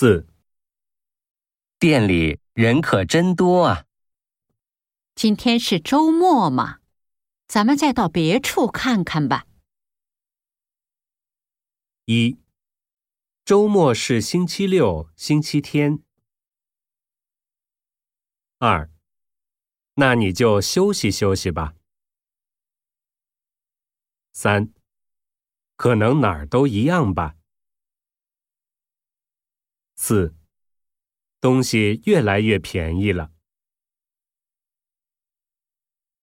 四、店里人可真多啊！今天是周末嘛，咱们再到别处看看吧。一、周末是星期六、星期天。二、那你就休息休息吧。三、可能哪儿都一样吧。四、东西越来越便宜了。